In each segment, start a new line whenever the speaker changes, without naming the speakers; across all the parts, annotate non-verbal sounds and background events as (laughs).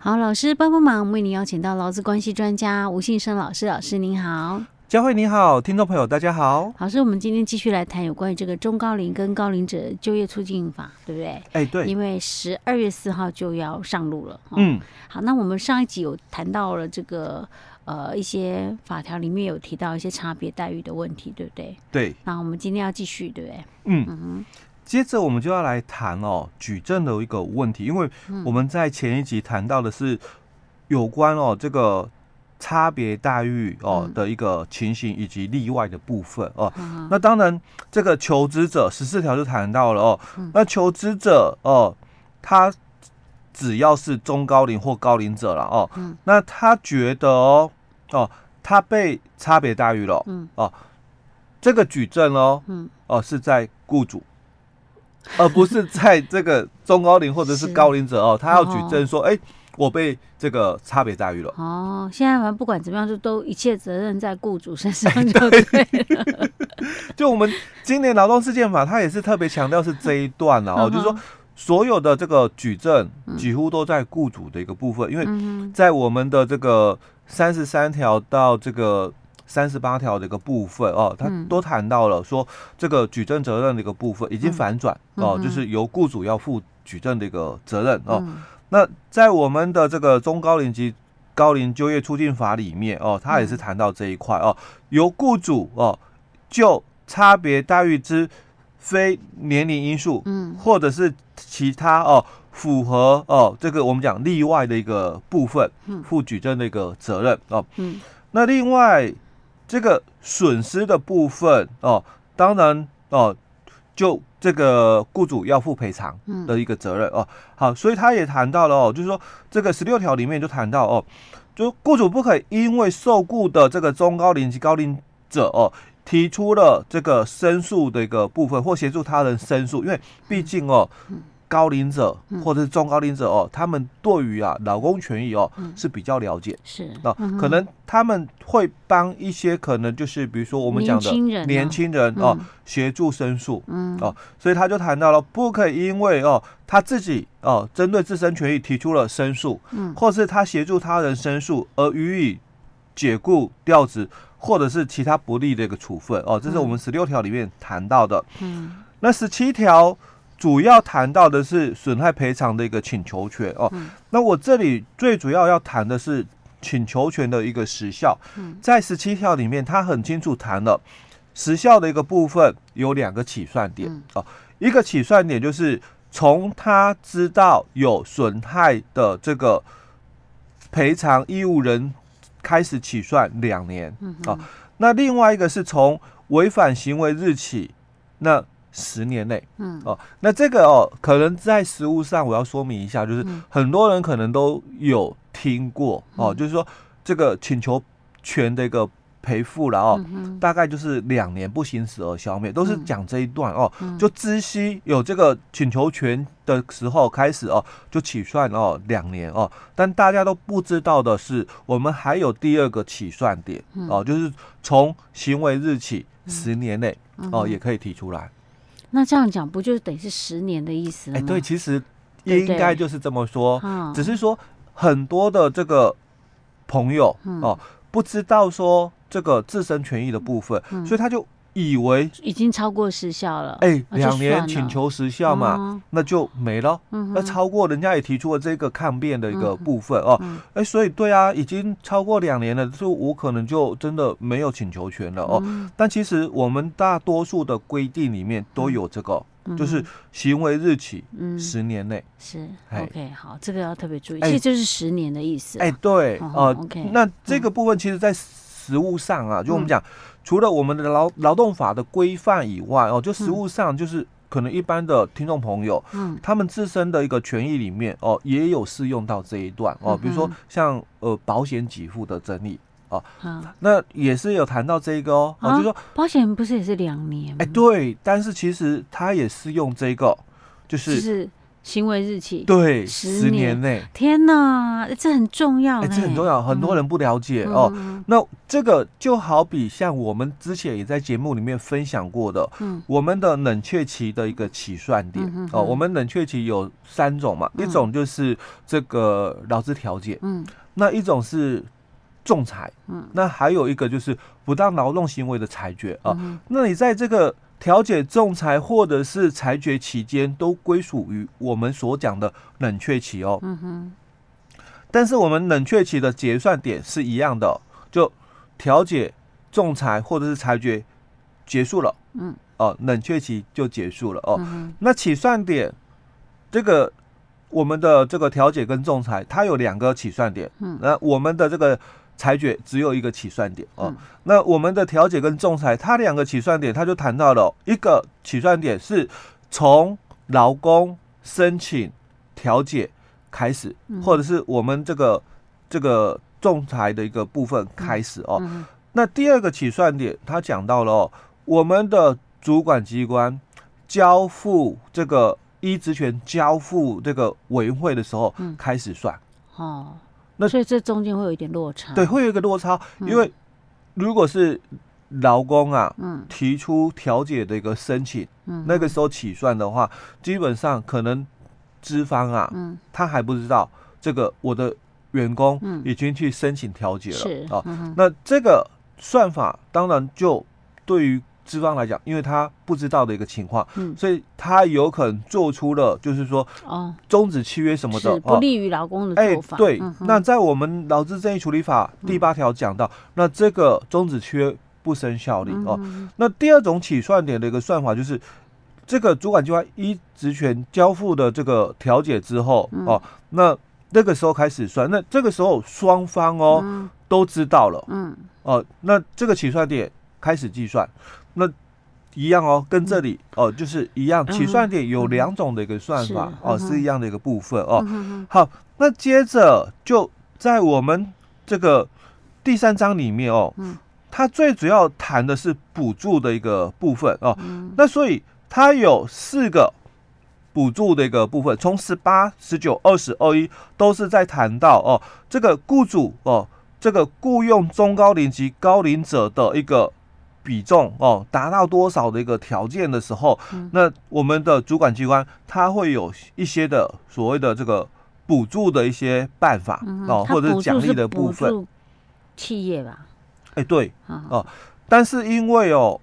好，老师帮帮忙，为您邀请到劳资关系专家吴信生老师，老师您好。
佳慧你好，听众朋友大家好。
老师，我们今天继续来谈有关于这个中高龄跟高龄者就业促进法，对不对？哎、
欸，对。
因为十二月四号就要上路了。
嗯。
好，那我们上一集有谈到了这个呃一些法条里面有提到一些差别待遇的问题，对不对？
对。
那我们今天要继续，对不对？
嗯嗯。接着我们就要来谈哦举证的一个问题，因为我们在前一集谈到的是有关哦这个。差别待遇哦的一个情形以及例外的部分哦，那当然这个求职者十四条就谈到了哦，那求职者哦，他只要是中高龄或高龄者了哦，那他觉得哦哦他被差别待遇了，哦，这个举证哦，哦是在雇主，而不是在这个中高龄或者是高龄者哦，他要举证说哎。我被这个差别待遇了。
哦，现在反正不管怎么样，就都一切责任在雇主身上就对了。
对 (laughs) 就我们今年劳动事件法，它也是特别强调是这一段了哦，就是说所有的这个举证几乎都在雇主的一个部分，因为在我们的这个三十三条到这个三十八条的一个部分哦，他都谈到了说这个举证责任的一个部分已经反转哦，就是由雇主要负举证的一个责任哦。那在我们的这个中高龄及高龄就业促进法里面哦，他也是谈到这一块哦，由雇主哦就差别待遇之非年龄因素，嗯，或者是其他哦符合哦这个我们讲例外的一个部分，负举证的一个责任哦，嗯，那另外这个损失的部分哦，当然哦就。这个雇主要负赔偿的一个责任哦，好，所以他也谈到了哦，就是说这个十六条里面就谈到哦，就雇主不可以因为受雇的这个中高龄及高龄者哦，提出了这个申诉的一个部分或协助他人申诉，因为毕竟哦。高龄者或者是中高龄者哦，他们对于啊劳工权益哦是比较了解，
是。
啊，可能他们会帮一些可能就是比如说我们讲的年轻人哦协助申诉，嗯。哦，所以他就谈到了不可以因为哦他自己哦针对自身权益提出了申诉，嗯，或是他协助他人申诉而予以解雇调职或者是其他不利的一个处分哦，这是我们十六条里面谈到的，嗯，那十七条。主要谈到的是损害赔偿的一个请求权哦，那我这里最主要要谈的是请求权的一个时效，在十七条里面，他很清楚谈了时效的一个部分有两个起算点哦，一个起算点就是从他知道有损害的这个赔偿义务人开始起算两年啊，那另外一个是从违反行为日起那。十年内，嗯。哦，那这个哦，可能在实务上我要说明一下，就是很多人可能都有听过哦，就是说这个请求权的一个赔付了哦，大概就是两年不行使而消灭，都是讲这一段哦，就知悉有这个请求权的时候开始哦，就起算哦两年哦，但大家都不知道的是，我们还有第二个起算点哦，就是从行为日起十年内哦也可以提出来。
那这样讲不就等于是十年的意思吗？哎，
对，其实应该就是这么说，对对，只是说很多的这个朋友、嗯、哦，不知道说这个自身权益的部分，嗯、所以他就。以为
已经超过时效了，
哎、欸，两年请求时效嘛，嗯、那就没了。嗯，那超过人家也提出了这个抗辩的一个部分、嗯、哦，哎、所以对啊，已经超过两年了，就我可能就真的没有请求权了哦。嗯、但其实我们大多数的规定里面都有这个，嗯、就是行为日起十年内、嗯、
是 OK 好，这个要特别注意，其实就是十年的意思。哎、欸，
对，哦，OK，那这个部分其实在实物上啊，就我们讲。除了我们的劳劳动法的规范以外哦，就实务上就是可能一般的听众朋友，嗯，他们自身的一个权益里面哦，也有适用到这一段哦，比如说像呃保险给付的争议哦，那也是有谈到这个哦，哦就说
保险不是也是两年？
哎，对，但是其实它也适用这个，就是。
行为日期，
对，十年内。
天哪，这很重要，
哎，这很重要，很多人不了解哦。那这个就好比像我们之前也在节目里面分享过的，嗯，我们的冷却期的一个起算点哦，我们冷却期有三种嘛，一种就是这个劳资调解，嗯，那一种是仲裁，嗯，那还有一个就是不当劳动行为的裁决啊。那你在这个调解、仲裁或者是裁决期间，都归属于我们所讲的冷却期哦。嗯哼。但是我们冷却期的结算点是一样的，就调解、仲裁或者是裁决结束了，嗯，哦，冷却期就结束了哦。那起算点，这个我们的这个调解跟仲裁，它有两个起算点，嗯，那我们的这个。裁决只有一个起算点哦，嗯、那我们的调解跟仲裁，它两个起算点，它就谈到了一个起算点是从劳工申请调解开始，嗯、或者是我们这个这个仲裁的一个部分开始哦。那第二个起算点，它讲到了哦，我们的主管机关交付这个依职权交付这个委员会的时候开始算、嗯、哦。
那所以这中间会有一点落差，
对，会有一个落差，因为如果是劳工啊，嗯，提出调解的一个申请，嗯，那个时候起算的话，基本上可能资方啊，嗯，他还不知道这个我的员工已经去申请调解了，是啊，那这个算法当然就对于。资方来讲，因为他不知道的一个情况，嗯，所以他有可能做出了，就是说，哦，终止契约什么的，
是不利于劳工的做法。
哎，对。那在我们劳资争议处理法第八条讲到，那这个终止契约不生效力哦。那第二种起算点的一个算法，就是这个主管机关依职权交付的这个调解之后哦，那那个时候开始算，那这个时候双方哦都知道了，嗯，哦，那这个起算点开始计算。那一样哦，跟这里哦，就是一样，起算点有两种的一个算法哦，是一样的一个部分哦。好，那接着就在我们这个第三章里面哦，它最主要谈的是补助的一个部分哦。那所以它有四个补助的一个部分，从十八、十九、二十、二一都是在谈到哦，这个雇主哦，这个雇佣中高龄及高龄者的一个。比重哦，达到多少的一个条件的时候，嗯、那我们的主管机关它会有一些的所谓的这个补助的一些办法、嗯、哦，或者是奖励的部分。
企业吧，
哎、欸、对哦，但是因为哦。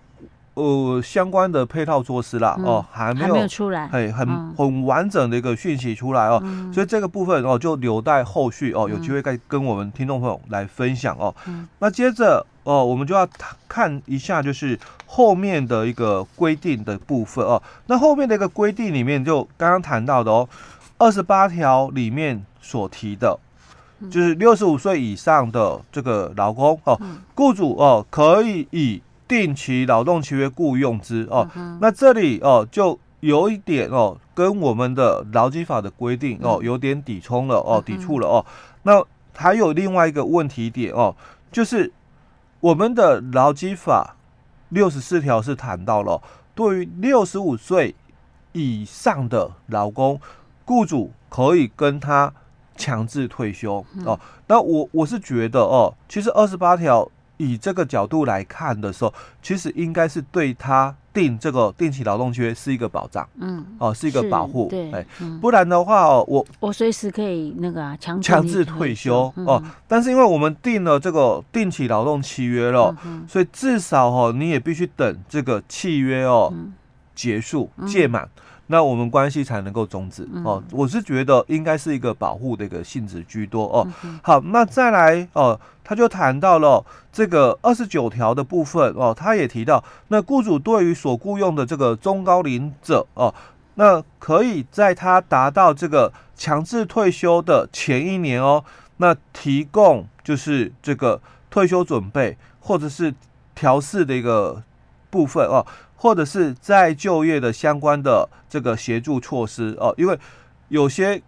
呃，相关的配套措施啦，哦，还没有，
出来，
嘿，很很完整的一个讯息出来哦，所以这个部分哦，就留待后续哦，有机会再跟我们听众朋友来分享哦。那接着哦，我们就要看一下，就是后面的一个规定的部分哦。那后面的一个规定里面，就刚刚谈到的哦，二十八条里面所提的，就是六十五岁以上的这个劳工哦，雇主哦可以以定期劳动契约雇佣之哦，那这里哦就有一点哦，跟我们的劳基法的规定哦有点抵冲了哦，抵触了哦。那还有另外一个问题点哦，就是我们的劳基法六十四条是谈到了，对于六十五岁以上的劳工，雇主可以跟他强制退休哦。那我我是觉得哦，其实二十八条。以这个角度来看的时候，其实应该是对他定这个定期劳动契约是一个保障，嗯，哦，是一个保护，对，哎，不然的话哦，我
我随时可以那个啊，强
强制退休哦，但是因为我们定了这个定期劳动契约了，所以至少哦，你也必须等这个契约哦结束届满。那我们关系才能够终止哦，我是觉得应该是一个保护的一个性质居多哦。好，那再来哦，他就谈到了这个二十九条的部分哦，他也提到，那雇主对于所雇佣的这个中高龄者哦，那可以在他达到这个强制退休的前一年哦，那提供就是这个退休准备或者是调试的一个部分哦。或者是再就业的相关的这个协助措施哦，因为有些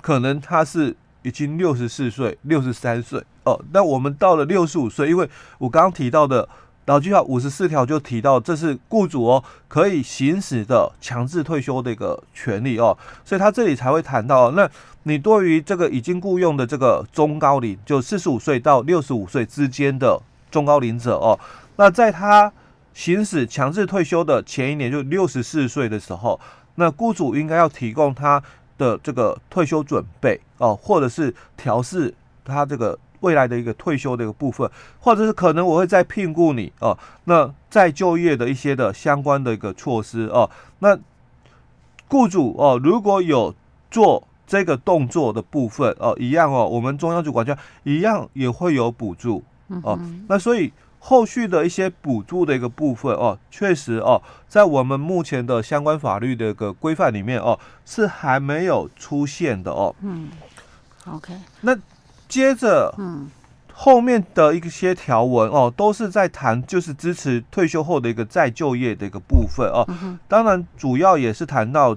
可能他是已经六十四岁、六十三岁哦，那我们到了六十五岁，因为我刚刚提到的劳基法五十四条就提到，这是雇主哦可以行使的强制退休的一个权利哦，所以他这里才会谈到，那你对于这个已经雇佣的这个中高龄，就四十五岁到六十五岁之间的中高龄者哦，那在他行使强制退休的前一年，就六十四岁的时候，那雇主应该要提供他的这个退休准备哦，或者是调试他这个。未来的一个退休的一个部分，或者是可能我会再聘雇你哦，那再就业的一些的相关的一个措施哦，那雇主哦，如果有做这个动作的部分哦，一样哦，我们中央主管机关一样也会有补助哦，那所以后续的一些补助的一个部分哦，确实哦，在我们目前的相关法律的一个规范里面哦，是还没有出现的哦。
嗯，OK，
那。接着，嗯，后面的一些条文哦，都是在谈就是支持退休后的一个再就业的一个部分哦。当然，主要也是谈到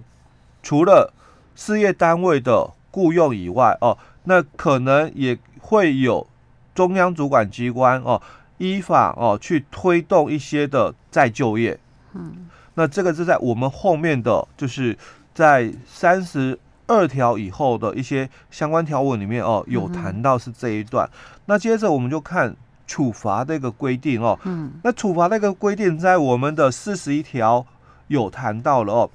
除了事业单位的雇佣以外哦，那可能也会有中央主管机关哦，依法哦去推动一些的再就业。嗯，那这个是在我们后面的就是在三十。二条以后的一些相关条文里面哦，有谈到是这一段。嗯、那接着我们就看处罚的一个规定哦。嗯。那处罚那个规定在我们的四十一条有谈到了哦。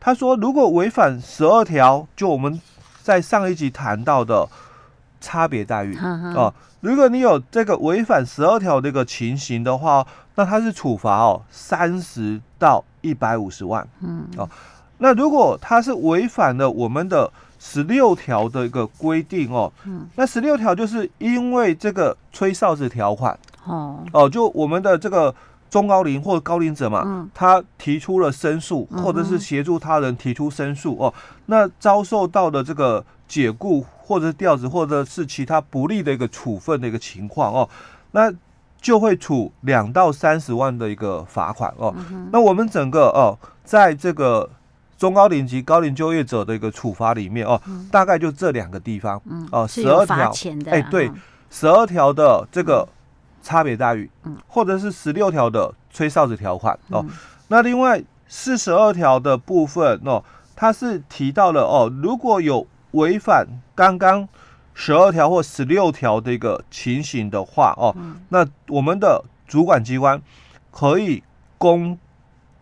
他说，如果违反十二条，就我们在上一集谈到的差别待遇哦。如果你有这个违反十二条这个情形的话，那它是处罚哦三十到一百五十万。嗯。哦。那如果他是违反了我们的十六条的一个规定哦，嗯，那十六条就是因为这个吹哨子条款哦哦，就我们的这个中高龄或高龄者嘛，嗯，他提出了申诉，或者是协助他人提出申诉哦，那遭受到的这个解雇或者是调职或者是其他不利的一个处分的一个情况哦，那就会处两到三十万的一个罚款哦，那我们整个哦，在这个。中高龄及高龄就业者的一个处罚里面哦，嗯、大概就这两个地方，嗯，哦，十二条，哎，对，十二条的这个差别待遇，嗯，或者是十六条的吹哨子条款，嗯、哦，那另外四十二条的部分哦，它是提到了哦，如果有违反刚刚十二条或十六条的一个情形的话哦，嗯、那我们的主管机关可以公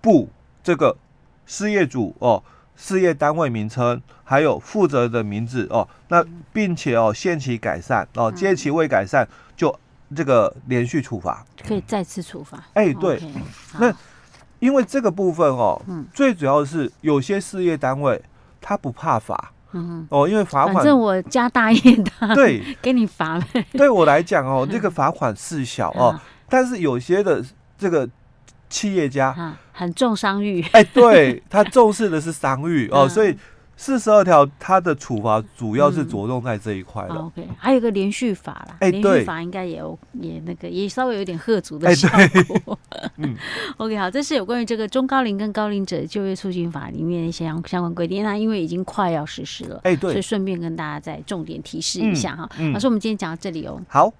布这个。事业主哦，事业单位名称，还有负责的名字哦，那并且哦限期改善哦，届期未改善就这个连续处罚，
可以再次处罚。
哎、欸，对，Okay, 那因为这个部分哦，
嗯、
最主要的是有些事业单位他不怕罚，嗯。哦，因为罚款，
反正我家大业大，
对，(laughs)
给你罚呗。
对我来讲哦，这个罚款事小哦，但是有些的这个。企业家、啊、
很重商誉，
哎，对，(laughs) 他重视的是商誉哦，所以四十二条它的处罚主要是着重在这一块了、嗯。OK，还
有个连续法啦，
哎，
连续法应该也有也那个也稍微有点吓阻的效果。(laughs) 嗯，(laughs) OK，好，这是有关于这个中高龄跟高龄者就业促进法里面一些相相关规定。那因为已经快要实施了，哎，对，所以顺便跟大家再重点提示一下哈。老师，我们今天讲到这里哦。
好。